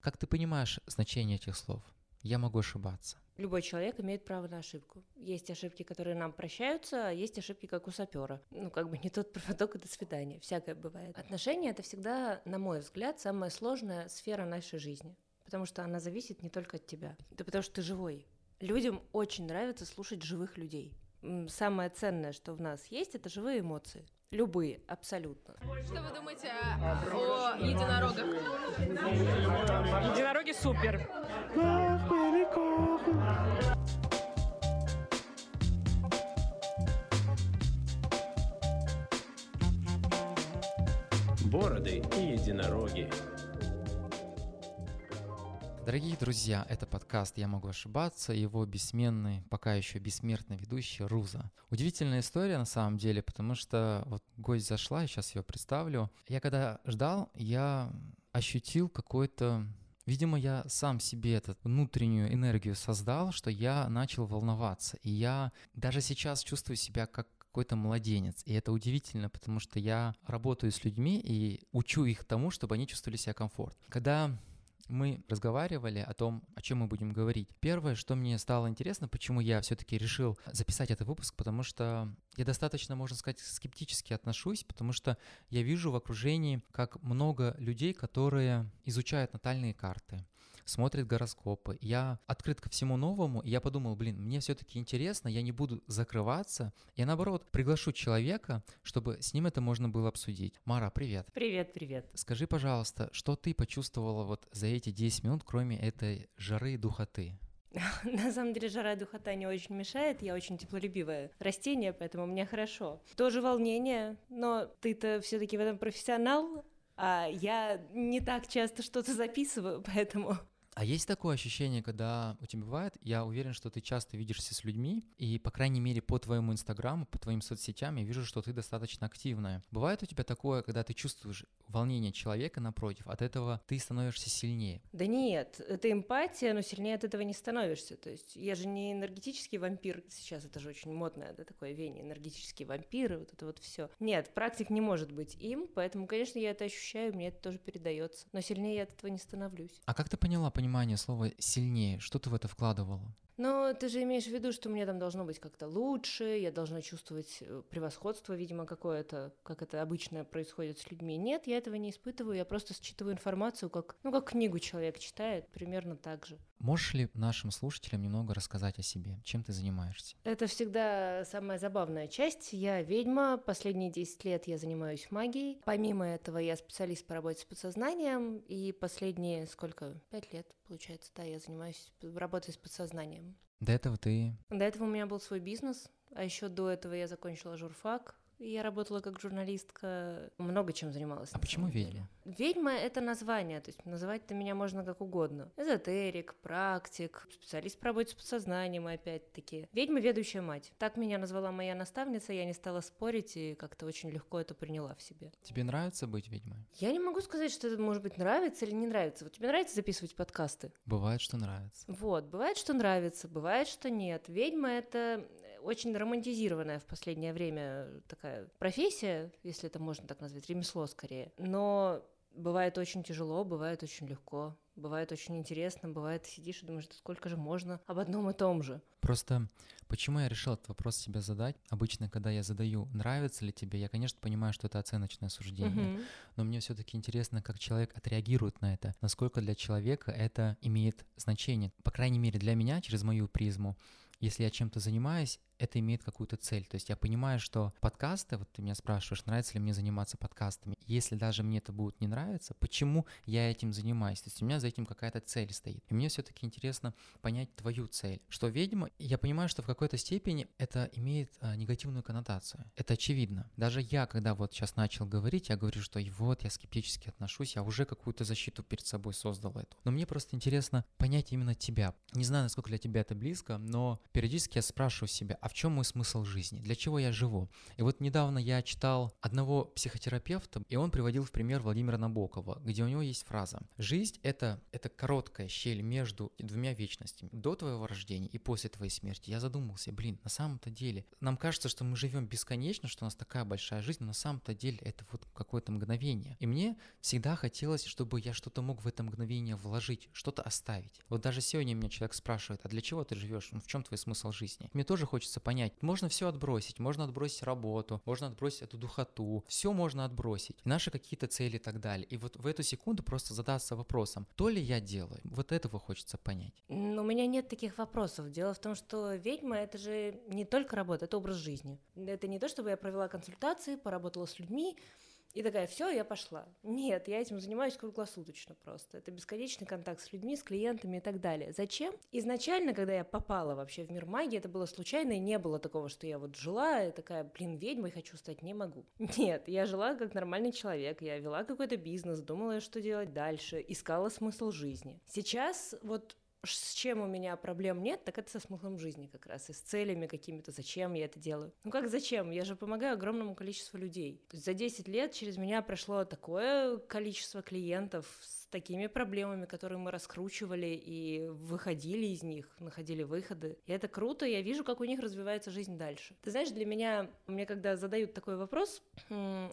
Как ты понимаешь значение этих слов? Я могу ошибаться. Любой человек имеет право на ошибку. Есть ошибки, которые нам прощаются, а есть ошибки, как у сапера. Ну, как бы не тот проводок, и до свидания. Всякое бывает. Отношения — это всегда, на мой взгляд, самая сложная сфера нашей жизни. Потому что она зависит не только от тебя. Это потому что ты живой. Людям очень нравится слушать живых людей. Самое ценное, что в нас есть, это живые эмоции. Любые, абсолютно. Что вы думаете о единорогах? Единороги супер. Бороды и единороги. Дорогие друзья, это подкаст «Я могу ошибаться», его бессменный, пока еще бессмертный ведущий Руза. Удивительная история на самом деле, потому что вот гость зашла, я сейчас ее представлю. Я когда ждал, я ощутил какой-то Видимо, я сам себе эту внутреннюю энергию создал, что я начал волноваться. И я даже сейчас чувствую себя как какой-то младенец. И это удивительно, потому что я работаю с людьми и учу их тому, чтобы они чувствовали себя комфортно. Когда мы разговаривали о том, о чем мы будем говорить. Первое, что мне стало интересно, почему я все-таки решил записать этот выпуск, потому что я достаточно, можно сказать, скептически отношусь, потому что я вижу в окружении, как много людей, которые изучают натальные карты, смотрят гороскопы. Я открыт ко всему новому, и я подумал, блин, мне все-таки интересно, я не буду закрываться. Я, наоборот, приглашу человека, чтобы с ним это можно было обсудить. Мара, привет. Привет, привет. Скажи, пожалуйста, что ты почувствовала вот за эти 10 минут, кроме этой жары и духоты? На самом деле жара и духота не очень мешает, я очень теплолюбивое растение, поэтому мне хорошо. Тоже волнение, но ты-то все таки в этом профессионал, а я не так часто что-то записываю, поэтому... А есть такое ощущение, когда у тебя бывает, я уверен, что ты часто видишься с людьми, и, по крайней мере, по твоему инстаграму, по твоим соцсетям я вижу, что ты достаточно активная. Бывает у тебя такое, когда ты чувствуешь волнение человека напротив, от этого ты становишься сильнее? Да нет, это эмпатия, но сильнее от этого не становишься. То есть я же не энергетический вампир, сейчас это же очень модное, да, такое веяние, энергетические вампиры, вот это вот все. Нет, практик не может быть им, поэтому, конечно, я это ощущаю, мне это тоже передается. Но сильнее я от этого не становлюсь. А как ты поняла понимание слова «сильнее»? Что ты в это вкладывала? Но ты же имеешь в виду, что мне там должно быть как-то лучше, я должна чувствовать э, превосходство, видимо, какое-то, как это обычно происходит с людьми. Нет, я этого не испытываю, я просто считываю информацию, как, ну, как книгу человек читает, примерно так же. Можешь ли нашим слушателям немного рассказать о себе? Чем ты занимаешься? Это всегда самая забавная часть. Я ведьма, последние 10 лет я занимаюсь магией. Помимо этого я специалист по работе с подсознанием, и последние, сколько, 5 лет, получается, да, я занимаюсь работой с подсознанием. До этого ты... До этого у меня был свой бизнес, а еще до этого я закончила журфак, я работала как журналистка, много чем занималась. А почему ведьма? Ведьма — это название, то есть называть-то меня можно как угодно. Эзотерик, практик, специалист по работе с подсознанием, опять-таки. Ведьма — ведущая мать. Так меня назвала моя наставница, я не стала спорить и как-то очень легко это приняла в себе. Тебе нравится быть ведьмой? Я не могу сказать, что это, может быть, нравится или не нравится. Вот тебе нравится записывать подкасты? Бывает, что нравится. Вот, бывает, что нравится, бывает, что нет. Ведьма — это очень романтизированная в последнее время такая профессия, если это можно так назвать, ремесло скорее. Но бывает очень тяжело, бывает очень легко. Бывает очень интересно, бывает сидишь и думаешь, да сколько же можно об одном и том же. Просто почему я решил этот вопрос себе задать? Обычно, когда я задаю, нравится ли тебе, я, конечно, понимаю, что это оценочное суждение, угу. но мне все-таки интересно, как человек отреагирует на это, насколько для человека это имеет значение. По крайней мере, для меня, через мою призму, если я чем-то занимаюсь, это имеет какую-то цель. То есть я понимаю, что подкасты, вот ты меня спрашиваешь, нравится ли мне заниматься подкастами. Если даже мне это будет не нравиться, почему я этим занимаюсь? То есть у меня за этим какая-то цель стоит. И мне все-таки интересно понять твою цель. Что ведьма, я понимаю, что в какой-то степени это имеет а, негативную коннотацию. Это очевидно. Даже я, когда вот сейчас начал говорить, я говорю, что и вот я скептически отношусь, я уже какую-то защиту перед собой создал эту. Но мне просто интересно понять именно тебя. Не знаю, насколько для тебя это близко, но периодически я спрашиваю себя, а в чем мой смысл жизни, для чего я живу. И вот недавно я читал одного психотерапевта, и он приводил в пример Владимира Набокова, где у него есть фраза «Жизнь — это, это короткая щель между двумя вечностями, до твоего рождения и после твоей смерти». Я задумался, блин, на самом-то деле, нам кажется, что мы живем бесконечно, что у нас такая большая жизнь, но на самом-то деле это вот какое-то мгновение. И мне всегда хотелось, чтобы я что-то мог в это мгновение вложить, что-то оставить. Вот даже сегодня меня человек спрашивает, а для чего ты живешь? Ну, в чем твой смысл жизни? Мне тоже хочется понять. Можно все отбросить, можно отбросить работу, можно отбросить эту духоту, все можно отбросить, наши какие-то цели и так далее. И вот в эту секунду просто задаться вопросом, то ли я делаю? Вот этого хочется понять. Но у меня нет таких вопросов. Дело в том, что ведьма это же не только работа, это образ жизни. Это не то, чтобы я провела консультации, поработала с людьми, и такая, все, я пошла. Нет, я этим занимаюсь круглосуточно просто. Это бесконечный контакт с людьми, с клиентами и так далее. Зачем? Изначально, когда я попала вообще в мир магии, это было случайно, и не было такого, что я вот жила, и такая, блин, ведьмой хочу стать, не могу. Нет, я жила как нормальный человек, я вела какой-то бизнес, думала, что делать дальше, искала смысл жизни. Сейчас вот с чем у меня проблем нет, так это со смыслом жизни как раз, и с целями какими-то, зачем я это делаю. Ну как зачем? Я же помогаю огромному количеству людей. То есть за 10 лет через меня прошло такое количество клиентов с такими проблемами, которые мы раскручивали и выходили из них, находили выходы. И это круто, я вижу, как у них развивается жизнь дальше. Ты знаешь, для меня, мне когда задают такой вопрос,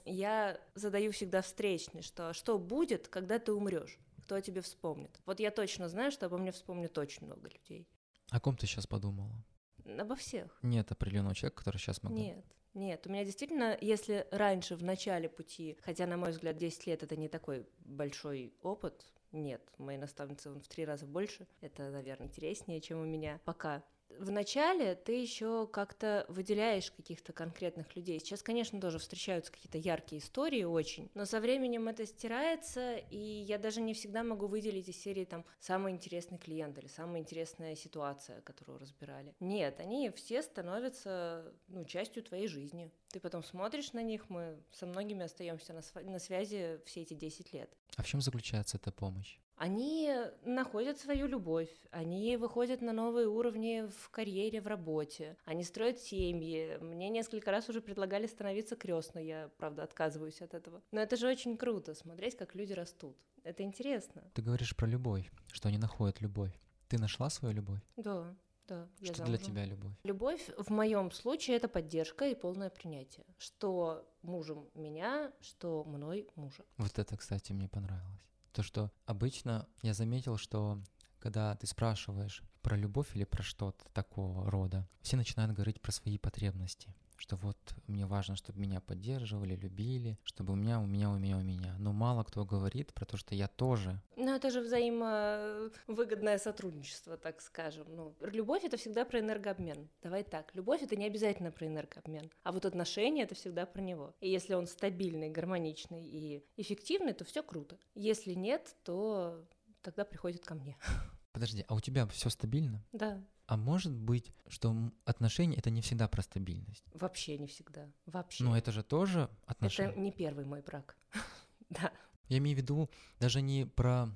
я задаю всегда встречный, что что будет, когда ты умрешь? Кто о тебе вспомнит. Вот я точно знаю, что обо мне вспомнит очень много людей. О ком ты сейчас подумала? Обо всех. Нет определенного человека, который сейчас могу. Нет. Нет, у меня действительно, если раньше в начале пути, хотя, на мой взгляд, 10 лет это не такой большой опыт, нет, мои наставницы он в три раза больше, это, наверное, интереснее, чем у меня пока в начале ты еще как-то выделяешь каких-то конкретных людей. Сейчас, конечно, тоже встречаются какие-то яркие истории очень, но со временем это стирается, и я даже не всегда могу выделить из серии там самый интересный клиент или самая интересная ситуация, которую разбирали. Нет, они все становятся ну, частью твоей жизни. Ты потом смотришь на них, мы со многими остаемся на, на связи все эти 10 лет. А в чем заключается эта помощь? Они находят свою любовь, они выходят на новые уровни в карьере, в работе, они строят семьи. Мне несколько раз уже предлагали становиться крестной, я, правда, отказываюсь от этого. Но это же очень круто, смотреть, как люди растут. Это интересно. Ты говоришь про любовь, что они находят любовь. Ты нашла свою любовь? Да. Да, что для тебя любовь? Любовь в моем случае это поддержка и полное принятие. Что мужем меня, что мной мужа. Вот это, кстати, мне понравилось. То, что обычно я заметил, что когда ты спрашиваешь про любовь или про что-то такого рода, все начинают говорить про свои потребности что вот мне важно, чтобы меня поддерживали, любили, чтобы у меня, у меня, у меня, у меня. Но мало кто говорит про то, что я тоже. Ну, это же взаимовыгодное сотрудничество, так скажем. Ну, любовь это всегда про энергообмен. Давай так, любовь это не обязательно про энергообмен, а вот отношения это всегда про него. И если он стабильный, гармоничный и эффективный, то все круто. Если нет, то тогда приходит ко мне. Подожди, а у тебя все стабильно? Да. А может быть, что отношения это не всегда про стабильность? Вообще не всегда. Вообще. Но это же тоже отношения. Это не первый мой брак. да. Я имею в виду даже не про,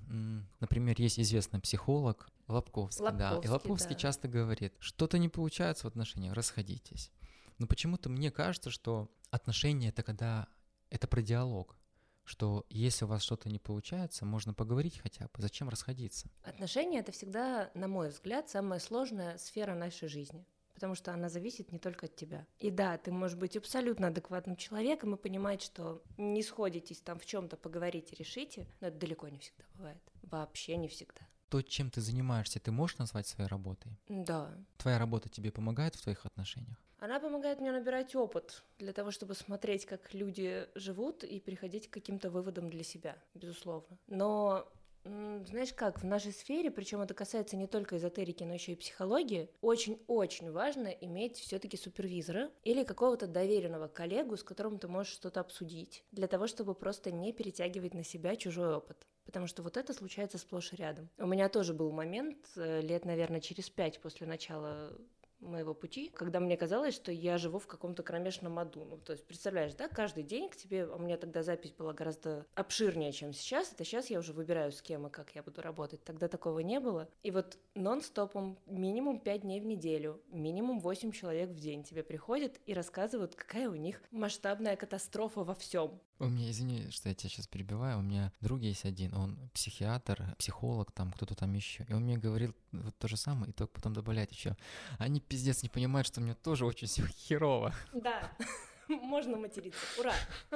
например, есть известный психолог Лобковский, Лобковский да, и Лобковский да. часто говорит, что-то не получается в отношениях, расходитесь. Но почему-то мне кажется, что отношения это когда это про диалог что если у вас что-то не получается, можно поговорить хотя бы, зачем расходиться? Отношения — это всегда, на мой взгляд, самая сложная сфера нашей жизни потому что она зависит не только от тебя. И да, ты можешь быть абсолютно адекватным человеком и понимать, что не сходитесь там в чем-то поговорить и решите, но это далеко не всегда бывает. Вообще не всегда. То, чем ты занимаешься, ты можешь назвать своей работой? Да. Твоя работа тебе помогает в твоих отношениях? Она помогает мне набирать опыт для того, чтобы смотреть, как люди живут и приходить к каким-то выводам для себя, безусловно. Но знаешь как, в нашей сфере, причем это касается не только эзотерики, но еще и психологии, очень-очень важно иметь все-таки супервизора или какого-то доверенного коллегу, с которым ты можешь что-то обсудить, для того, чтобы просто не перетягивать на себя чужой опыт. Потому что вот это случается сплошь и рядом. У меня тоже был момент, э, лет, наверное, через пять после начала моего пути, когда мне казалось, что я живу в каком-то кромешном аду. Ну, то есть, представляешь, да, каждый день к тебе, у меня тогда запись была гораздо обширнее, чем сейчас. Это сейчас я уже выбираю, с кем и как я буду работать. Тогда такого не было. И вот нон-стопом минимум 5 дней в неделю, минимум 8 человек в день тебе приходят и рассказывают, какая у них масштабная катастрофа во всем. У меня, извини, что я тебя сейчас перебиваю, у меня друг есть один, он психиатр, психолог, там кто-то там еще, и он мне говорил вот то же самое, и только потом добавлять еще. Они пиздец не понимают, что мне тоже очень херово. Да. Можно материться. Ура!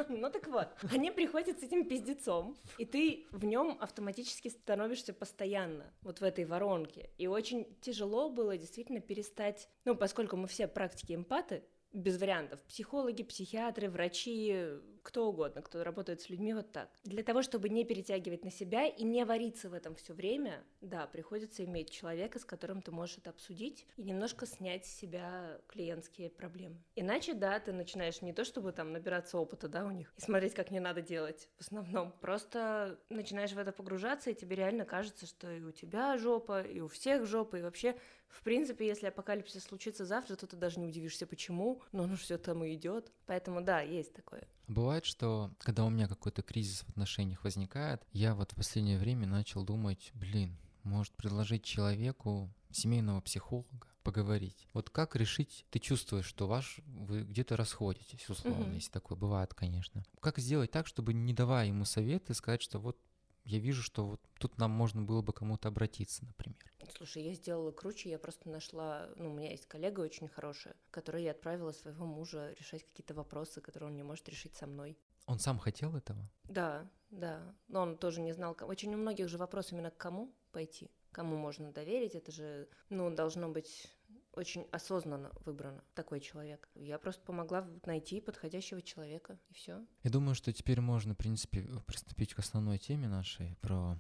Ну так вот, они приходят с этим пиздецом, и ты в нем автоматически становишься постоянно, вот в этой воронке. И очень тяжело было действительно перестать, ну, поскольку мы все практики эмпаты, без вариантов. Психологи, психиатры, врачи, кто угодно, кто работает с людьми вот так. Для того, чтобы не перетягивать на себя и не вариться в этом все время, да, приходится иметь человека, с которым ты можешь это обсудить и немножко снять с себя клиентские проблемы. Иначе, да, ты начинаешь не то, чтобы там набираться опыта, да, у них, и смотреть, как не надо делать в основном, просто начинаешь в это погружаться, и тебе реально кажется, что и у тебя жопа, и у всех жопа, и вообще в принципе, если апокалипсис случится завтра, то ты даже не удивишься, почему, но оно все там и идет. Поэтому да, есть такое. Бывает, что когда у меня какой-то кризис в отношениях возникает, я вот в последнее время начал думать, блин, может предложить человеку семейного психолога поговорить. Вот как решить, ты чувствуешь, что ваш, вы где-то расходитесь, условно, mm-hmm. если такое бывает, конечно. Как сделать так, чтобы не давая ему советы, сказать, что вот я вижу, что вот тут нам можно было бы кому-то обратиться, например. Слушай, я сделала круче, я просто нашла, ну, у меня есть коллега очень хорошая, которой я отправила своего мужа решать какие-то вопросы, которые он не может решить со мной. Он сам хотел этого? Да, да, но он тоже не знал, очень у многих же вопрос именно к кому пойти, кому можно доверить, это же, ну, должно быть очень осознанно выбрано такой человек. Я просто помогла найти подходящего человека, и все. Я думаю, что теперь можно, в принципе, приступить к основной теме нашей про...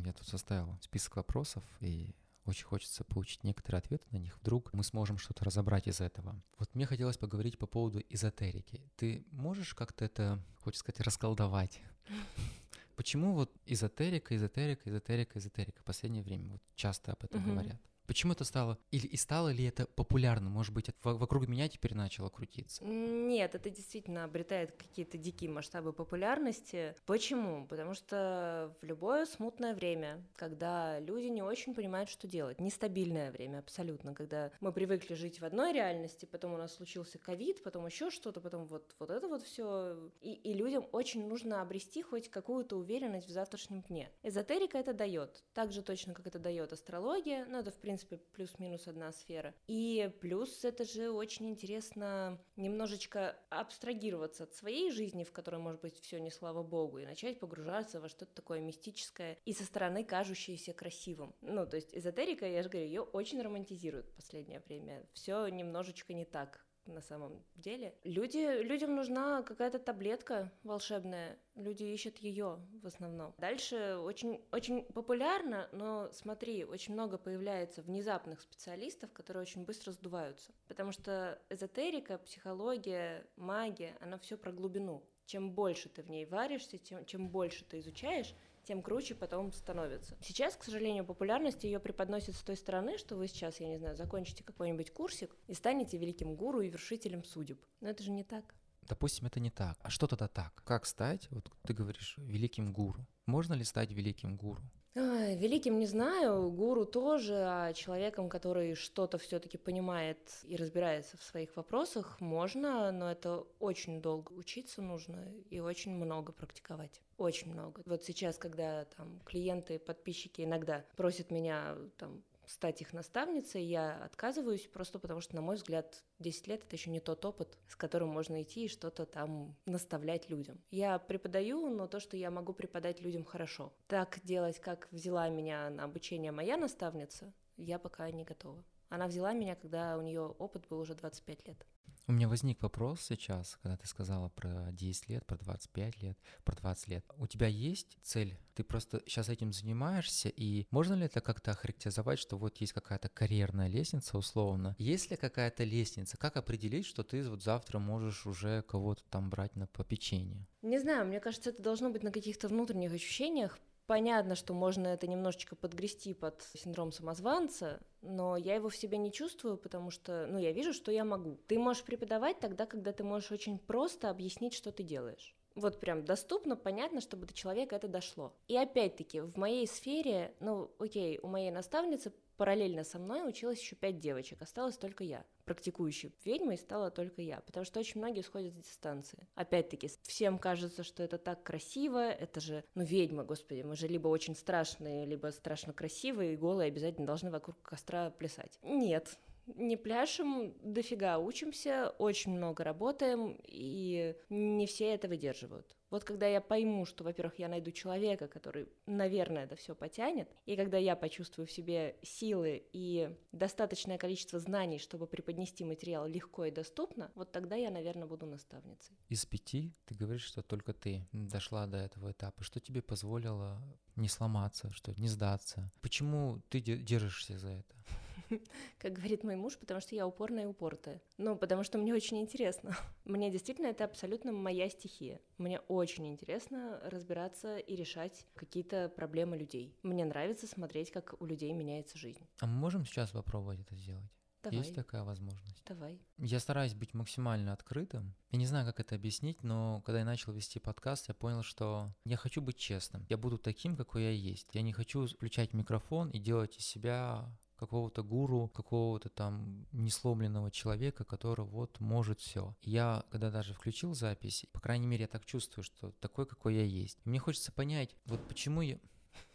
Я тут составил список вопросов, и очень хочется получить некоторые ответы на них. Вдруг мы сможем что-то разобрать из этого. Вот мне хотелось поговорить по поводу эзотерики. Ты можешь как-то это, хочется сказать, расколдовать? Почему вот эзотерика, эзотерика, эзотерика, эзотерика в последнее время вот часто об этом говорят? Почему это стало? Или и стало ли это популярно? Может быть, вокруг меня теперь начало крутиться? Нет, это действительно обретает какие-то дикие масштабы популярности. Почему? Потому что в любое смутное время, когда люди не очень понимают, что делать, нестабильное время абсолютно, когда мы привыкли жить в одной реальности, потом у нас случился ковид, потом еще что-то, потом вот, вот это вот все. И, и людям очень нужно обрести хоть какую-то уверенность в завтрашнем дне. Эзотерика это дает. Так же точно, как это дает астрология, но это в принципе принципе, плюс-минус одна сфера. И плюс это же очень интересно немножечко абстрагироваться от своей жизни, в которой, может быть, все не слава богу, и начать погружаться во что-то такое мистическое и со стороны кажущееся красивым. Ну, то есть эзотерика, я же говорю, ее очень романтизируют в последнее время. Все немножечко не так на самом деле. Люди, людям нужна какая-то таблетка волшебная, люди ищут ее в основном. Дальше очень, очень популярно, но смотри, очень много появляется внезапных специалистов, которые очень быстро сдуваются. Потому что эзотерика, психология, магия, она все про глубину. Чем больше ты в ней варишься, тем, чем больше ты изучаешь, тем круче потом становится. Сейчас, к сожалению, популярность ее преподносит с той стороны, что вы сейчас, я не знаю, закончите какой-нибудь курсик и станете великим гуру и вершителем судеб. Но это же не так. Допустим, это не так. А что тогда так? Как стать, вот ты говоришь, великим гуру? Можно ли стать великим гуру? Великим не знаю, гуру тоже, а человеком, который что-то все-таки понимает и разбирается в своих вопросах, можно, но это очень долго учиться нужно и очень много практиковать. Очень много. Вот сейчас, когда там клиенты, подписчики иногда просят меня там стать их наставницей, я отказываюсь просто потому, что, на мой взгляд, 10 лет — это еще не тот опыт, с которым можно идти и что-то там наставлять людям. Я преподаю, но то, что я могу преподать людям хорошо. Так делать, как взяла меня на обучение моя наставница, я пока не готова. Она взяла меня, когда у нее опыт был уже 25 лет. У меня возник вопрос сейчас, когда ты сказала про 10 лет, про 25 лет, про 20 лет. У тебя есть цель? Ты просто сейчас этим занимаешься, и можно ли это как-то охарактеризовать, что вот есть какая-то карьерная лестница, условно? Есть ли какая-то лестница? Как определить, что ты вот завтра можешь уже кого-то там брать на попечение? Не знаю, мне кажется, это должно быть на каких-то внутренних ощущениях, Понятно, что можно это немножечко подгрести под синдром самозванца, но я его в себе не чувствую, потому что, ну, я вижу, что я могу. Ты можешь преподавать тогда, когда ты можешь очень просто объяснить, что ты делаешь. Вот прям доступно, понятно, чтобы до человека это дошло. И опять-таки, в моей сфере, ну, окей, у моей наставницы параллельно со мной училось еще пять девочек, осталась только я. Практикующей ведьмой стала только я, потому что очень многие сходят с дистанции. Опять-таки, всем кажется, что это так красиво, это же, ну, ведьма, господи, мы же либо очень страшные, либо страшно красивые, и голые обязательно должны вокруг костра плясать. Нет, не пляшем, дофига учимся, очень много работаем, и не все это выдерживают. Вот когда я пойму, что, во-первых, я найду человека, который, наверное, это все потянет, и когда я почувствую в себе силы и достаточное количество знаний, чтобы преподнести материал легко и доступно, вот тогда я, наверное, буду наставницей. Из пяти ты говоришь, что только ты дошла до этого этапа. Что тебе позволило не сломаться, что не сдаться? Почему ты держишься за это? как говорит мой муж, потому что я упорная и упортая. Ну, потому что мне очень интересно. Мне действительно это абсолютно моя стихия. Мне очень интересно разбираться и решать какие-то проблемы людей. Мне нравится смотреть, как у людей меняется жизнь. А мы можем сейчас попробовать это сделать? Давай. Есть такая возможность? Давай. Я стараюсь быть максимально открытым. Я не знаю, как это объяснить, но когда я начал вести подкаст, я понял, что я хочу быть честным. Я буду таким, какой я есть. Я не хочу включать микрофон и делать из себя какого-то гуру, какого-то там несломленного человека, который вот может все. Я, когда даже включил запись, по крайней мере, я так чувствую, что такой, какой я есть. Мне хочется понять, вот почему я...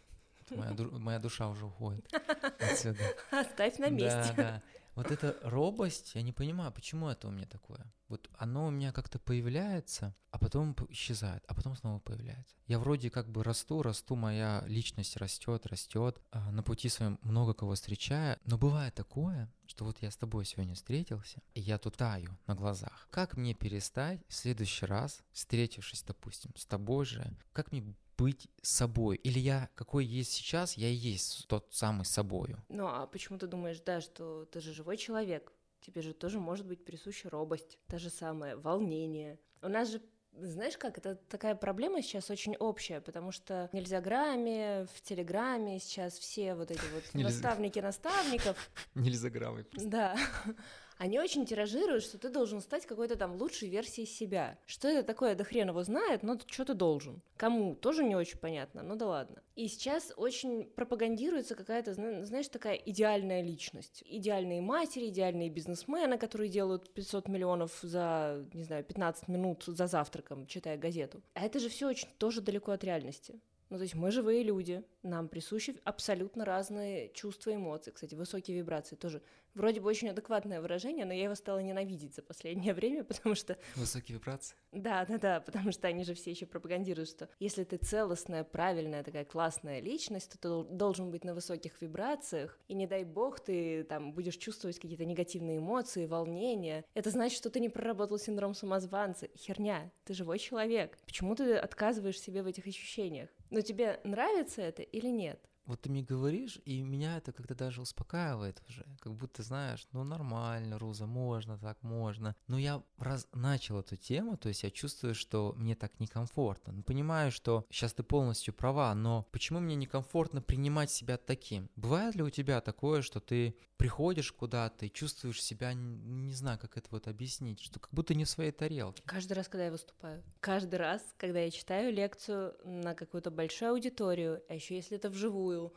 Моя, моя душа уже уходит отсюда. Оставь на месте. Да, да. Вот эта робость, я не понимаю, почему это у меня такое. Вот оно у меня как-то появляется, а потом исчезает, а потом снова появляется. Я вроде как бы расту, расту, моя личность растет, растет, а на пути своем много кого встречаю, но бывает такое, что вот я с тобой сегодня встретился, и я тут таю на глазах. Как мне перестать в следующий раз, встретившись, допустим, с тобой же, как мне быть собой. Или я какой есть сейчас, я и есть тот самый собою. Ну а почему ты думаешь, да, что ты же живой человек? Тебе же тоже может быть присуща робость, та же самое, волнение. У нас же знаешь как, это такая проблема сейчас очень общая, потому что в Нельзяграме, в Телеграме сейчас все вот эти вот наставники наставников. Нельзяграммы. Да они очень тиражируют, что ты должен стать какой-то там лучшей версией себя. Что это такое, да хрен его знает, но что ты должен. Кому, тоже не очень понятно, ну да ладно. И сейчас очень пропагандируется какая-то, знаешь, такая идеальная личность. Идеальные матери, идеальные бизнесмены, которые делают 500 миллионов за, не знаю, 15 минут за завтраком, читая газету. А это же все очень тоже далеко от реальности. Ну, то есть мы живые люди, нам присущи абсолютно разные чувства и эмоции. Кстати, высокие вибрации тоже Вроде бы очень адекватное выражение, но я его стала ненавидеть за последнее время, потому что... Высокие вибрации? Да, да, да, потому что они же все еще пропагандируют, что если ты целостная, правильная, такая классная личность, то ты должен быть на высоких вибрациях, и не дай бог ты там будешь чувствовать какие-то негативные эмоции, волнения. Это значит, что ты не проработал синдром самозванца. Херня, ты живой человек. Почему ты отказываешь себе в этих ощущениях? Но тебе нравится это или нет? Вот ты мне говоришь, и меня это как-то даже успокаивает уже. Как будто, знаешь, ну нормально, Руза, можно так, можно. Но я раз начал эту тему, то есть я чувствую, что мне так некомфортно. Ну, понимаю, что сейчас ты полностью права, но почему мне некомфортно принимать себя таким? Бывает ли у тебя такое, что ты приходишь куда-то и чувствуешь себя, не знаю, как это вот объяснить, что как будто не в своей тарелке? Каждый раз, когда я выступаю. Каждый раз, когда я читаю лекцию на какую-то большую аудиторию, а еще если это вживую, был,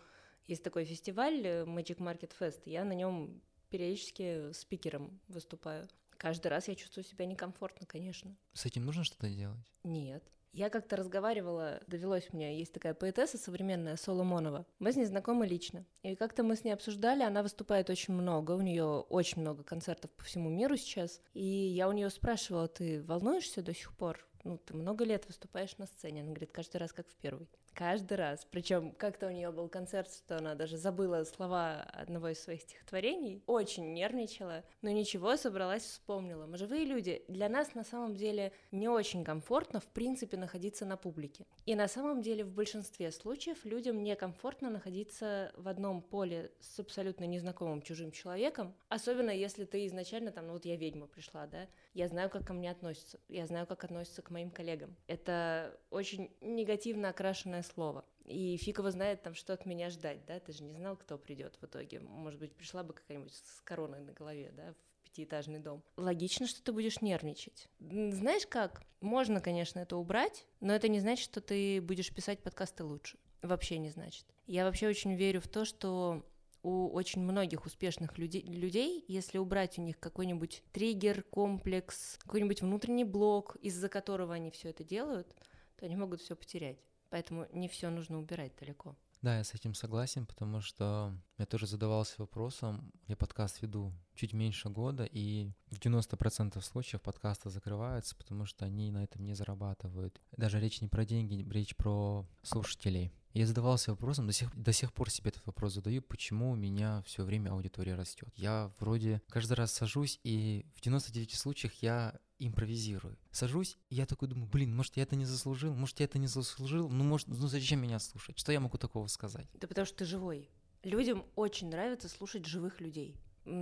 есть такой фестиваль э, Magic Market Fest, я на нем периодически спикером выступаю. Каждый раз я чувствую себя некомфортно, конечно. С этим нужно что-то делать? Нет. Я как-то разговаривала, довелось мне, есть такая поэтесса современная, Соломонова. Мы с ней знакомы лично. И как-то мы с ней обсуждали, она выступает очень много, у нее очень много концертов по всему миру сейчас. И я у нее спрашивала, ты волнуешься до сих пор? Ну, ты много лет выступаешь на сцене. Она говорит, каждый раз как в первый. Каждый раз. Причем как-то у нее был концерт, что она даже забыла слова одного из своих стихотворений. Очень нервничала. Но ничего, собралась, вспомнила. Мы живые люди. Для нас на самом деле не очень комфортно, в принципе, находиться на публике. И на самом деле в большинстве случаев людям некомфортно находиться в одном поле с абсолютно незнакомым чужим человеком. Особенно если ты изначально там, ну вот я ведьма пришла, да, я знаю, как ко мне относятся, я знаю, как относятся к моим коллегам. Это очень негативно окрашенная слово. И фиг его знает там, что от меня ждать, да, ты же не знал, кто придет в итоге. Может быть, пришла бы какая-нибудь с короной на голове, да, в пятиэтажный дом. Логично, что ты будешь нервничать. Знаешь как? Можно, конечно, это убрать, но это не значит, что ты будешь писать подкасты лучше. Вообще не значит. Я вообще очень верю в то, что у очень многих успешных людей, людей, если убрать у них какой-нибудь триггер, комплекс, какой-нибудь внутренний блок, из-за которого они все это делают, то они могут все потерять. Поэтому не все нужно убирать далеко. Да, я с этим согласен, потому что я тоже задавался вопросом, я подкаст веду чуть меньше года, и в 90% случаев подкасты закрываются, потому что они на этом не зарабатывают. Даже речь не про деньги, речь про слушателей. Я задавался вопросом, до сих, до сих пор себе этот вопрос задаю, почему у меня все время аудитория растет. Я вроде каждый раз сажусь, и в 99 случаях я импровизирую. Сажусь, и я такой думаю, блин, может, я это не заслужил, может, я это не заслужил, ну, может, ну зачем меня слушать? Что я могу такого сказать? Да потому что ты живой. Людям очень нравится слушать живых людей.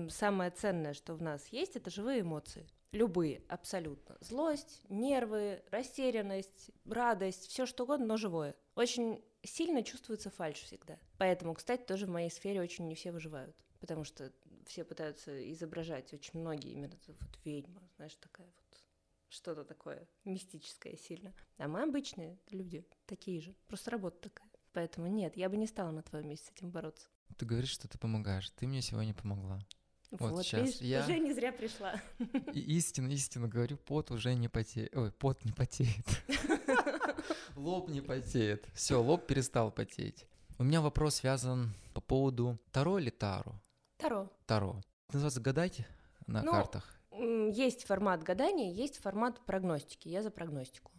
Самое ценное, что в нас есть, это живые эмоции. Любые, абсолютно. Злость, нервы, растерянность, радость, все что угодно, но живое. Очень сильно чувствуется фальш всегда. Поэтому, кстати, тоже в моей сфере очень не все выживают. Потому что все пытаются изображать, очень многие именно вот ведьма, знаешь, такая вот что-то такое мистическое сильно. А мы обычные люди, такие же. Просто работа такая. Поэтому нет, я бы не стала на твоем месте с этим бороться. Ты говоришь, что ты помогаешь. Ты мне сегодня помогла. Вот, вот сейчас видишь, я уже не зря пришла. И истинно, истинно говорю, пот уже не потеет. Ой, пот не потеет. Лоб не потеет. Все, лоб перестал потеть. У меня вопрос связан по поводу Таро или Таро? Таро. Таро. Это называется гадать на ну, картах? Есть формат гадания, есть формат прогностики. Я за прогностику.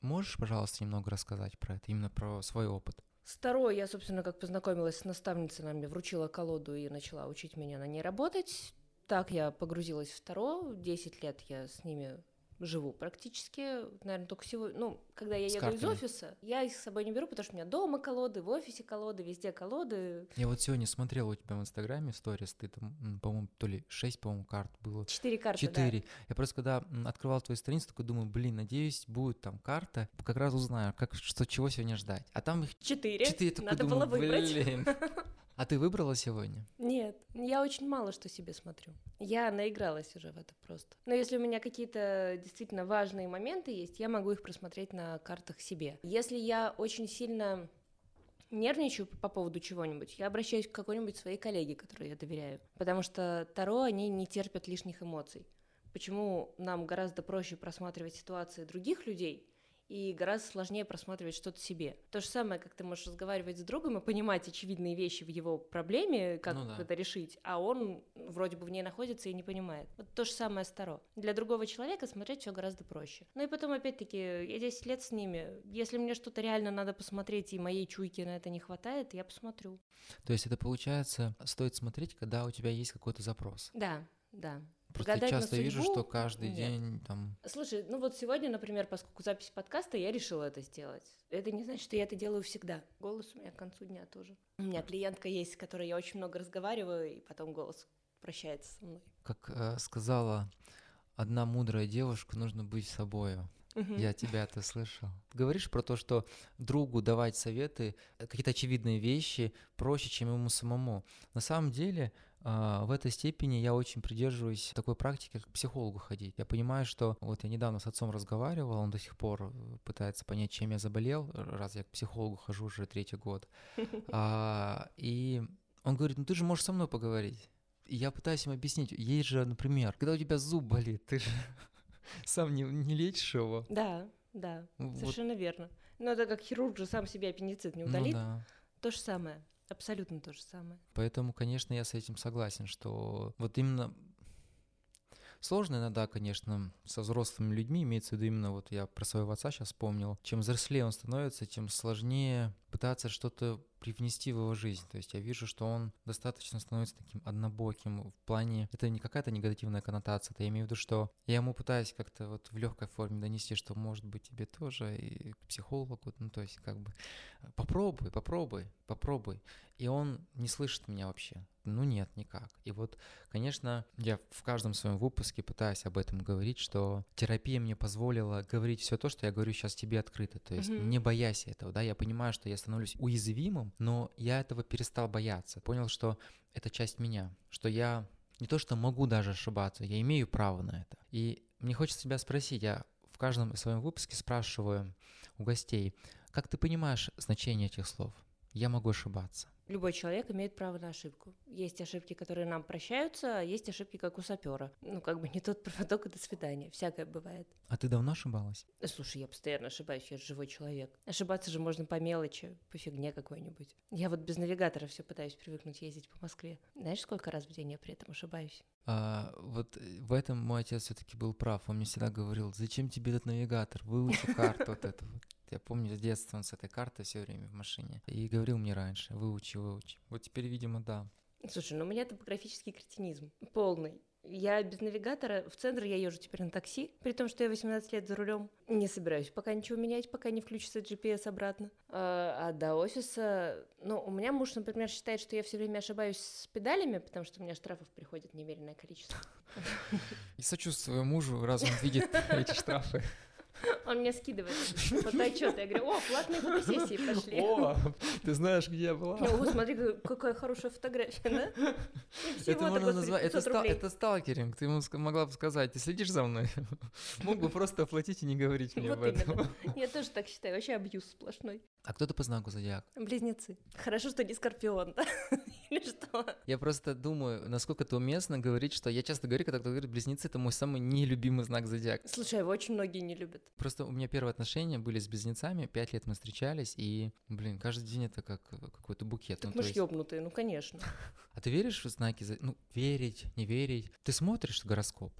Можешь, пожалуйста, немного рассказать про это, именно про свой опыт? С Таро я, собственно, как познакомилась с наставницей, она мне вручила колоду и начала учить меня на ней работать. Так я погрузилась в Таро, 10 лет я с ними живу практически, наверное, только сегодня, ну, когда я с еду картами. из офиса, я их с собой не беру, потому что у меня дома колоды, в офисе колоды, везде колоды. Я вот сегодня смотрела у тебя в Инстаграме сторис, ты там, по-моему, то ли 6, по-моему, карт было. Четыре карты, Четыре. Да. Я просто когда открывал твою страницу, такой думаю, блин, надеюсь, будет там карта, как раз узнаю, как, что, чего сегодня ждать. А там их четыре, четыре надо думаю, было выбрать. Блин. А ты выбрала сегодня? Нет, я очень мало что себе смотрю. Я наигралась уже в это просто. Но если у меня какие-то действительно важные моменты есть, я могу их просмотреть на картах себе. Если я очень сильно нервничаю по поводу чего-нибудь, я обращаюсь к какой-нибудь своей коллеге, которой я доверяю. Потому что Таро, они не терпят лишних эмоций. Почему нам гораздо проще просматривать ситуации других людей, и гораздо сложнее просматривать что-то себе. То же самое, как ты можешь разговаривать с другом и понимать очевидные вещи в его проблеме, как ну, да. это решить, а он вроде бы в ней находится и не понимает. Вот то же самое старо. Для другого человека смотреть все гораздо проще. Ну и потом, опять-таки, я 10 лет с ними. Если мне что-то реально надо посмотреть, и моей чуйки на это не хватает, я посмотрю. То есть это получается, стоит смотреть, когда у тебя есть какой-то запрос. Да, да. Просто Гадать часто вижу, что каждый Нет. день там... Слушай, ну вот сегодня, например, поскольку запись подкаста, я решила это сделать. Это не значит, что я это делаю всегда. Голос у меня к концу дня тоже. У меня клиентка есть, с которой я очень много разговариваю, и потом голос прощается со мной. Как э, сказала одна мудрая девушка, нужно быть собою. Угу. Я тебя это слышал. Ты говоришь про то, что другу давать советы, э, какие-то очевидные вещи проще, чем ему самому. На самом деле в этой степени я очень придерживаюсь такой практики, как к психологу ходить. Я понимаю, что вот я недавно с отцом разговаривал, он до сих пор э, пытается понять, чем я заболел, раз я к психологу хожу уже третий год. А, и он говорит, ну ты же можешь со мной поговорить. И я пытаюсь им объяснить, есть же, например, когда у тебя зуб болит, ты же сам не, не лечишь его. Да, да, вот. совершенно верно. Но это как хирург же сам себе аппендицит не ну удалит. Ну, да. То же самое. Абсолютно то же самое. Поэтому, конечно, я с этим согласен, что вот именно Сложно иногда, конечно, со взрослыми людьми, имеется в виду именно, вот я про своего отца сейчас вспомнил, чем взрослее он становится, тем сложнее пытаться что-то привнести в его жизнь. То есть я вижу, что он достаточно становится таким однобоким в плане... Это не какая-то негативная коннотация, это я имею в виду, что я ему пытаюсь как-то вот в легкой форме донести, что может быть тебе тоже и к психологу, ну то есть как бы попробуй, попробуй, попробуй. И он не слышит меня вообще. Ну нет, никак. И вот, конечно, я в каждом своем выпуске пытаюсь об этом говорить, что терапия мне позволила говорить все то, что я говорю сейчас тебе открыто. То есть mm-hmm. не боясь этого, да, я понимаю, что я становлюсь уязвимым, но я этого перестал бояться. Понял, что это часть меня, что я не то, что могу даже ошибаться, я имею право на это. И мне хочется тебя спросить, я в каждом своем выпуске спрашиваю у гостей, как ты понимаешь значение этих слов? Я могу ошибаться. Любой человек имеет право на ошибку. Есть ошибки, которые нам прощаются, а есть ошибки, как у сапера. Ну, как бы не тот проводок, и до свидания. Всякое бывает. А ты давно ошибалась? Слушай, я постоянно ошибаюсь, я же живой человек. Ошибаться же можно по мелочи, по фигне какой-нибудь. Я вот без навигатора все пытаюсь привыкнуть ездить по Москве. Знаешь, сколько раз в день я при этом ошибаюсь? А, вот в этом мой отец все-таки был прав. Он мне всегда говорил, зачем тебе этот навигатор? Выучи карту вот эту. Я помню с детства он с этой картой все время в машине. И говорил мне раньше, выучи, выучи. Вот теперь, видимо, да. Слушай, ну у меня топографический кретинизм полный. Я без навигатора, в центр я езжу теперь на такси, при том, что я 18 лет за рулем. Не собираюсь пока ничего менять, пока не включится GPS обратно. А, а до офиса, ну, у меня муж, например, считает, что я все время ошибаюсь с педалями, потому что у меня штрафов приходит немеренное количество. И сочувствую мужу, раз он видит эти штрафы. Он мне скидывает фотоотчет. Я говорю, о, платные фотосессии пошли. О, ты знаешь, где я была. О, смотри, какая хорошая фотография, да? Это можно назвать, это сталкеринг. Ты ему могла бы сказать, ты следишь за мной? Мог бы просто оплатить и не говорить мне об этом. Я тоже так считаю, вообще абьюз сплошной. А кто ты по знаку зодиака? Близнецы. Хорошо, что не скорпион, да? Или что? Я просто думаю, насколько это уместно говорить, что я часто говорю, когда кто говорит близнецы, это мой самый нелюбимый знак зодиака. Слушай, его очень многие не любят. Просто у меня первые отношения были с близнецами, пять лет мы встречались, и, блин, каждый день это как какой-то букет. Так ну, мы ж есть... ёбнутые, ну, конечно. А ты веришь в знаки? Ну, верить, не верить. Ты смотришь гороскоп?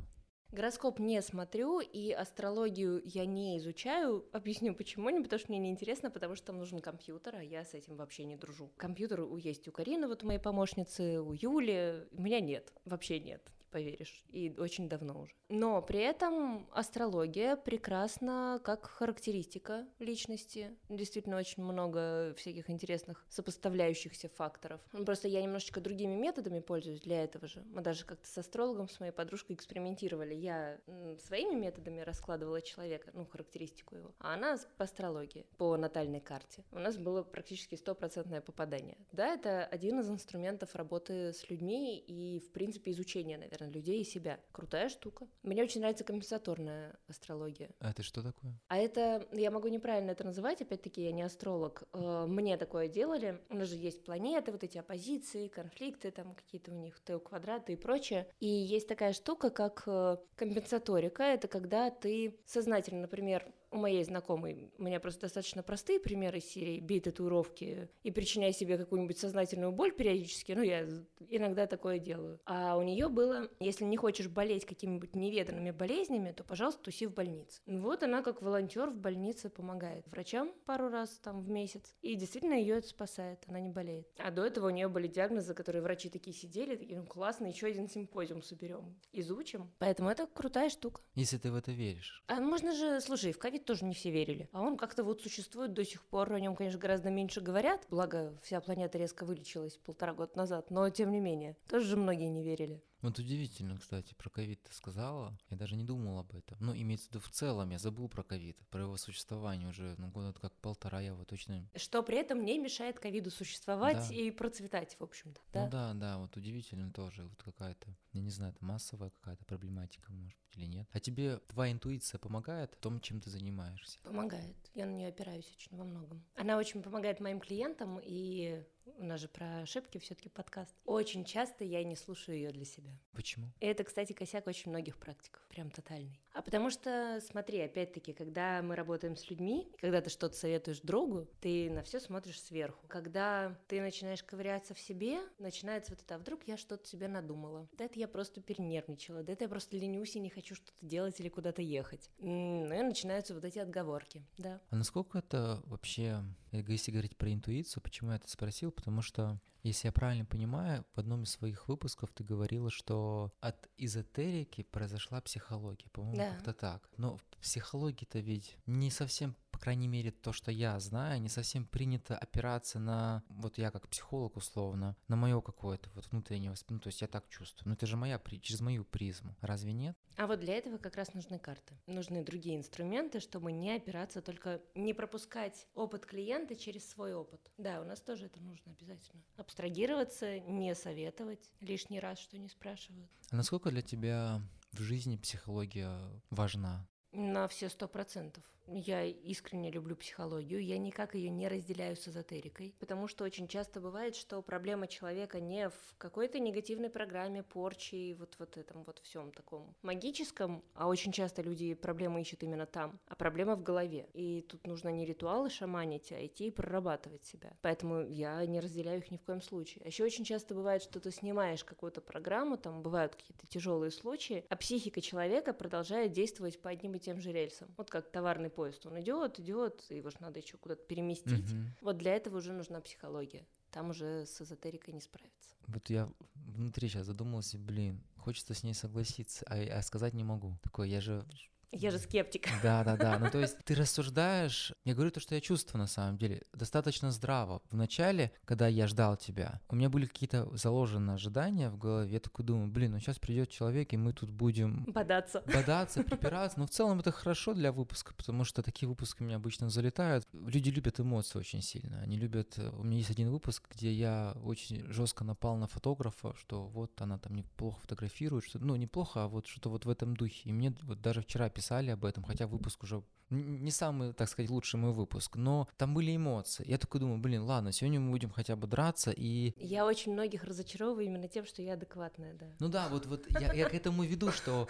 Гороскоп не смотрю, и астрологию я не изучаю. Объясню почему. Не потому что мне неинтересно, потому что там нужен компьютер, а я с этим вообще не дружу. Компьютер есть у Карины, вот моей помощницы, у Юли. У меня нет, вообще нет поверишь, и очень давно уже. Но при этом астрология прекрасна как характеристика личности. Действительно, очень много всяких интересных сопоставляющихся факторов. Ну, просто я немножечко другими методами пользуюсь для этого же. Мы даже как-то с астрологом, с моей подружкой экспериментировали. Я своими методами раскладывала человека, ну, характеристику его, а она по астрологии, по натальной карте. У нас было практически стопроцентное попадание. Да, это один из инструментов работы с людьми и, в принципе, изучения, наверное, на людей и себя. Крутая штука. Мне очень нравится компенсаторная астрология. А это что такое? А это, я могу неправильно это называть, опять-таки, я не астролог. Э, мне такое делали. У нас же есть планеты, вот эти оппозиции, конфликты, там какие-то у них тео квадраты и прочее. И есть такая штука, как э, компенсаторика. Это когда ты сознательно, например, у моей знакомой, у меня просто достаточно простые примеры серии «бей татуировки» и причиняй себе какую-нибудь сознательную боль периодически, ну, я иногда такое делаю. А у нее было, если не хочешь болеть какими-нибудь неведанными болезнями, то, пожалуйста, туси в больнице. Вот она как волонтер в больнице помогает врачам пару раз там в месяц, и действительно ее это спасает, она не болеет. А до этого у нее были диагнозы, которые врачи такие сидели, такие, ну, классно, еще один симпозиум соберем, изучим. Поэтому это крутая штука. Если ты в это веришь. А можно же, слушай, в ковид тоже не все верили. А он как-то вот существует до сих пор, о нем, конечно, гораздо меньше говорят, благо вся планета резко вылечилась полтора года назад, но тем не менее, тоже же многие не верили. Вот удивительно, кстати, про ковид ты сказала. Я даже не думал об этом. Ну, имеется в виду в целом, я забыл про ковид, про его существование уже, ну, года как полтора, я вот точно... Что при этом не мешает ковиду существовать да. и процветать, в общем-то, да? Ну да, да, вот удивительно тоже, вот какая-то, я не знаю, это массовая какая-то проблематика, может быть, или нет. А тебе твоя интуиция помогает в том, чем ты занимаешься? Помогает. Я на нее опираюсь очень во многом. Она очень помогает моим клиентам, и у нас же про ошибки все-таки подкаст. Очень часто я не слушаю ее для себя. Почему? Это, кстати, косяк очень многих практиков, прям тотальный. А потому что, смотри, опять-таки, когда мы работаем с людьми, когда ты что-то советуешь другу, ты на все смотришь сверху. Когда ты начинаешь ковыряться в себе, начинается вот это, а вдруг я что-то себе надумала? Да это я просто перенервничала, да это я просто ленюсь и не хочу что-то делать или куда-то ехать. Ну и начинаются вот эти отговорки, да. А насколько это вообще, если говорить про интуицию, почему я это спросил? Потому что если я правильно понимаю, в одном из своих выпусков ты говорила, что от эзотерики произошла психология, по-моему, Да. как-то так. Но в психологии-то ведь не совсем, крайней мере, то, что я знаю, не совсем принято опираться на, вот я как психолог условно, на мое какое-то вот внутреннее восприятие, ну, то есть я так чувствую. Но это же моя, через мою призму, разве нет? А вот для этого как раз нужны карты. Нужны другие инструменты, чтобы не опираться только, не пропускать опыт клиента через свой опыт. Да, у нас тоже это нужно обязательно. Абстрагироваться, не советовать лишний раз, что не спрашивают. А насколько для тебя в жизни психология важна? На все сто процентов. Я искренне люблю психологию, я никак ее не разделяю с эзотерикой, потому что очень часто бывает, что проблема человека не в какой-то негативной программе, порчи и вот, вот этом вот всем таком магическом, а очень часто люди проблему ищут именно там, а проблема в голове. И тут нужно не ритуалы шаманить, а идти и прорабатывать себя. Поэтому я не разделяю их ни в коем случае. А еще очень часто бывает, что ты снимаешь какую-то программу, там бывают какие-то тяжелые случаи, а психика человека продолжает действовать по одним и тем же рельсам. Вот как товарный поезд, он идет, идет, его же надо еще куда-то переместить. Мгм. Вот для этого уже нужна психология. Там уже с эзотерикой не справиться. Вот я внутри сейчас задумался, блин, хочется с ней согласиться, а, а сказать не могу. Такой, я же... Я же скептик. Да, да, да. Ну, то есть ты рассуждаешь, я говорю то, что я чувствую на самом деле, достаточно здраво. В начале, когда я ждал тебя, у меня были какие-то заложенные ожидания в голове. Я такой думаю, блин, ну сейчас придет человек, и мы тут будем Бодаться. бодаться, припираться. Но в целом это хорошо для выпуска, потому что такие выпуски у меня обычно залетают. Люди любят эмоции очень сильно. Они любят... э, У меня есть один выпуск, где я очень жестко напал на фотографа, что вот она там неплохо фотографирует, что, ну, неплохо, а вот что-то вот в этом духе. И мне вот даже вчера писали об этом, хотя выпуск уже не самый, так сказать, лучший мой выпуск, но там были эмоции. Я такой думаю, блин, ладно, сегодня мы будем хотя бы драться, и Я очень многих разочаровываю именно тем, что я адекватная, да. ну да, вот, вот я, я к этому веду, что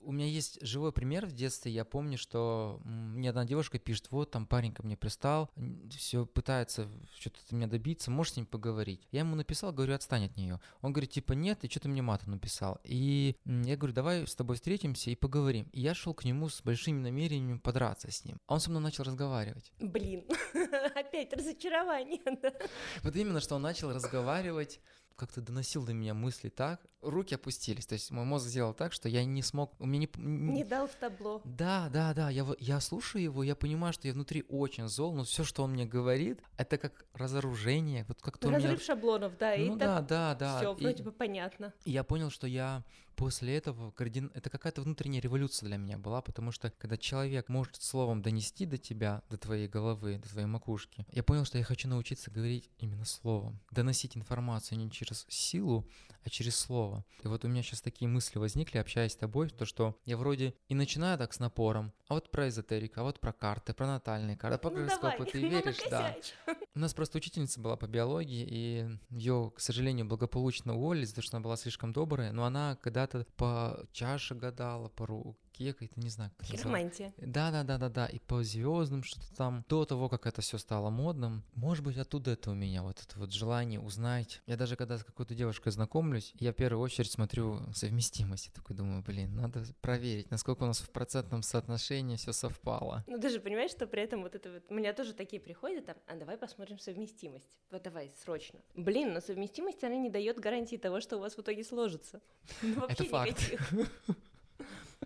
у меня есть живой пример в детстве. Я помню, что мне одна девушка пишет, вот там парень ко мне пристал, все пытается что-то от меня добиться, можешь с ним поговорить? Я ему написал, говорю, отстань от нее. Он говорит, типа, нет, ты что-то мне матом написал. И я говорю, давай с тобой встретимся и поговорим. И я шел к нему с большими намерениями подраться с ним. А он со мной начал разговаривать. Блин, опять разочарование, да. Вот именно, что он начал разговаривать, как-то доносил до меня мысли так, руки опустились, то есть мой мозг сделал так, что я не смог, у меня не... Не дал в табло. Да, да, да, я, я слушаю его, я понимаю, что я внутри очень зол, но все, что он мне говорит, это как разоружение, вот как-то у меня... Разрыв шаблонов, да, и Ну так да, да, да. все и- вроде бы понятно. и я понял, что я после этого кардин... это какая-то внутренняя революция для меня была, потому что когда человек может словом донести до тебя, до твоей головы, до твоей макушки, я понял, что я хочу научиться говорить именно словом, доносить информацию не через силу, а через слово. И вот у меня сейчас такие мысли возникли, общаясь с тобой, то что я вроде и начинаю так с напором, а вот про эзотерику, а вот про карты, про натальные карты, про Ну гороскопы, давай, ты ну веришь, да. У нас просто учительница была по биологии, и ее, к сожалению, благополучно уволили, то, что она была слишком добрая, но она когда-то по чаше гадала, по какой-то, не знаю, как. Хиромантия. Да, да, да, да, да. И по звездам что-то там. До того, как это все стало модным. Может быть, оттуда это у меня, вот это вот желание узнать. Я даже когда с какой-то девушкой знакомлюсь, я в первую очередь смотрю совместимость. Я такой думаю, блин, надо проверить, насколько у нас в процентном соотношении все совпало. Ну, ты же понимаешь, что при этом вот это вот... У меня тоже такие приходят, там, а давай посмотрим совместимость. Вот давай, срочно. Блин, но совместимость, она не дает гарантии того, что у вас в итоге сложится. Ну, вообще Это факт. никаких.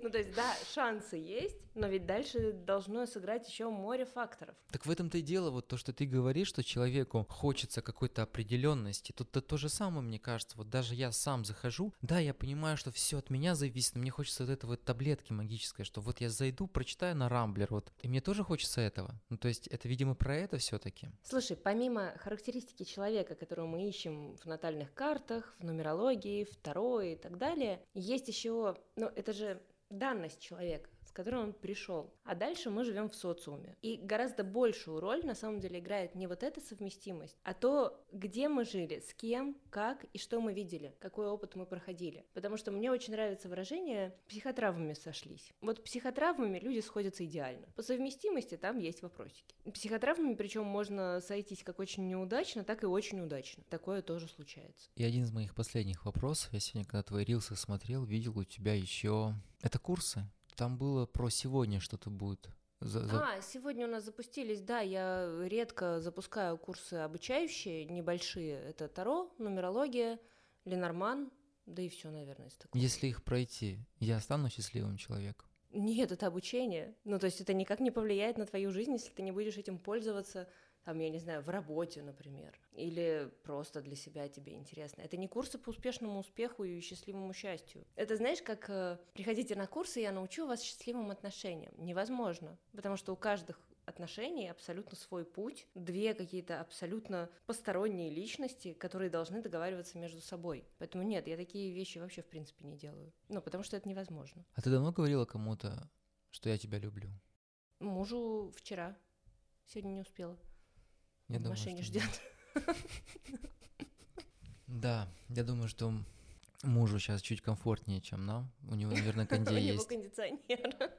Ну, то есть, да, шансы есть, но ведь дальше должно сыграть еще море факторов. Так в этом-то и дело, вот то, что ты говоришь, что человеку хочется какой-то определенности. Тут то, то же самое, мне кажется. Вот даже я сам захожу, да, я понимаю, что все от меня зависит, но мне хочется вот этой вот таблетки магической, что вот я зайду, прочитаю на Рамблер, вот, и мне тоже хочется этого. Ну, то есть это, видимо, про это все-таки. Слушай, помимо характеристики человека, которую мы ищем в натальных картах, в нумерологии, в Таро и так далее, есть еще, ну, это же данность человека, с которым он пришел. А дальше мы живем в социуме. И гораздо большую роль на самом деле играет не вот эта совместимость, а то, где мы жили, с кем, как и что мы видели, какой опыт мы проходили. Потому что мне очень нравится выражение «психотравмами сошлись». Вот психотравмами люди сходятся идеально. По совместимости там есть вопросики. Психотравмами причем можно сойтись как очень неудачно, так и очень удачно. Такое тоже случается. И один из моих последних вопросов, я сегодня, когда твои рилсы смотрел, видел у тебя еще... Это курсы? Там было про сегодня что-то будет. За- за- А, сегодня у нас запустились, да, я редко запускаю курсы обучающие, небольшие. Это Таро, нумерология, Ленорман, да и все, наверное, из такого. Если их пройти, я стану счастливым человеком. Нет, это обучение. Ну, то есть это никак не повлияет на твою жизнь, если ты не будешь этим пользоваться, там, я не знаю, в работе, например, или просто для себя тебе интересно. Это не курсы по успешному успеху и счастливому счастью. Это, знаешь, как э, приходите на курсы, я научу вас счастливым отношениям. Невозможно, потому что у каждых отношений абсолютно свой путь, две какие-то абсолютно посторонние личности, которые должны договариваться между собой. Поэтому нет, я такие вещи вообще в принципе не делаю. Ну, потому что это невозможно. А ты давно говорила кому-то, что я тебя люблю? Мужу вчера. Сегодня не успела. Я в думаю, машине что ждет. Да, я думаю, что мужу сейчас чуть комфортнее, чем нам. У него, наверное, У кондей него есть. кондиционер.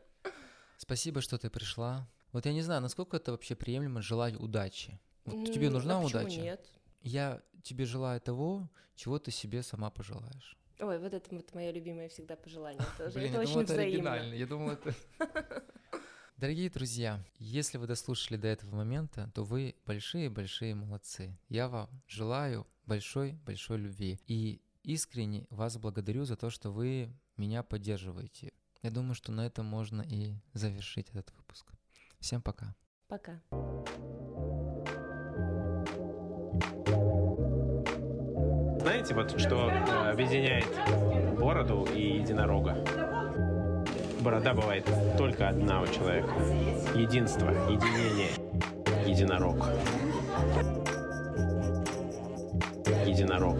Спасибо, что ты пришла. Вот я не знаю, насколько это вообще приемлемо желать удачи. Вот тебе нужна а удача? нет? Я тебе желаю того, чего ты себе сама пожелаешь. Ой, вот это вот мое любимое всегда пожелание тоже. Блин, это я очень думал, это взаимно. оригинально. Я думал, это... Дорогие друзья, если вы дослушали до этого момента, то вы большие-большие молодцы. Я вам желаю большой-большой любви. И искренне вас благодарю за то, что вы меня поддерживаете. Я думаю, что на этом можно и завершить этот выпуск. Всем пока. Пока. Знаете, вот что э, объединяет бороду и единорога? Борода бывает только одна у человека. Единство, единение, единорог. Единорог.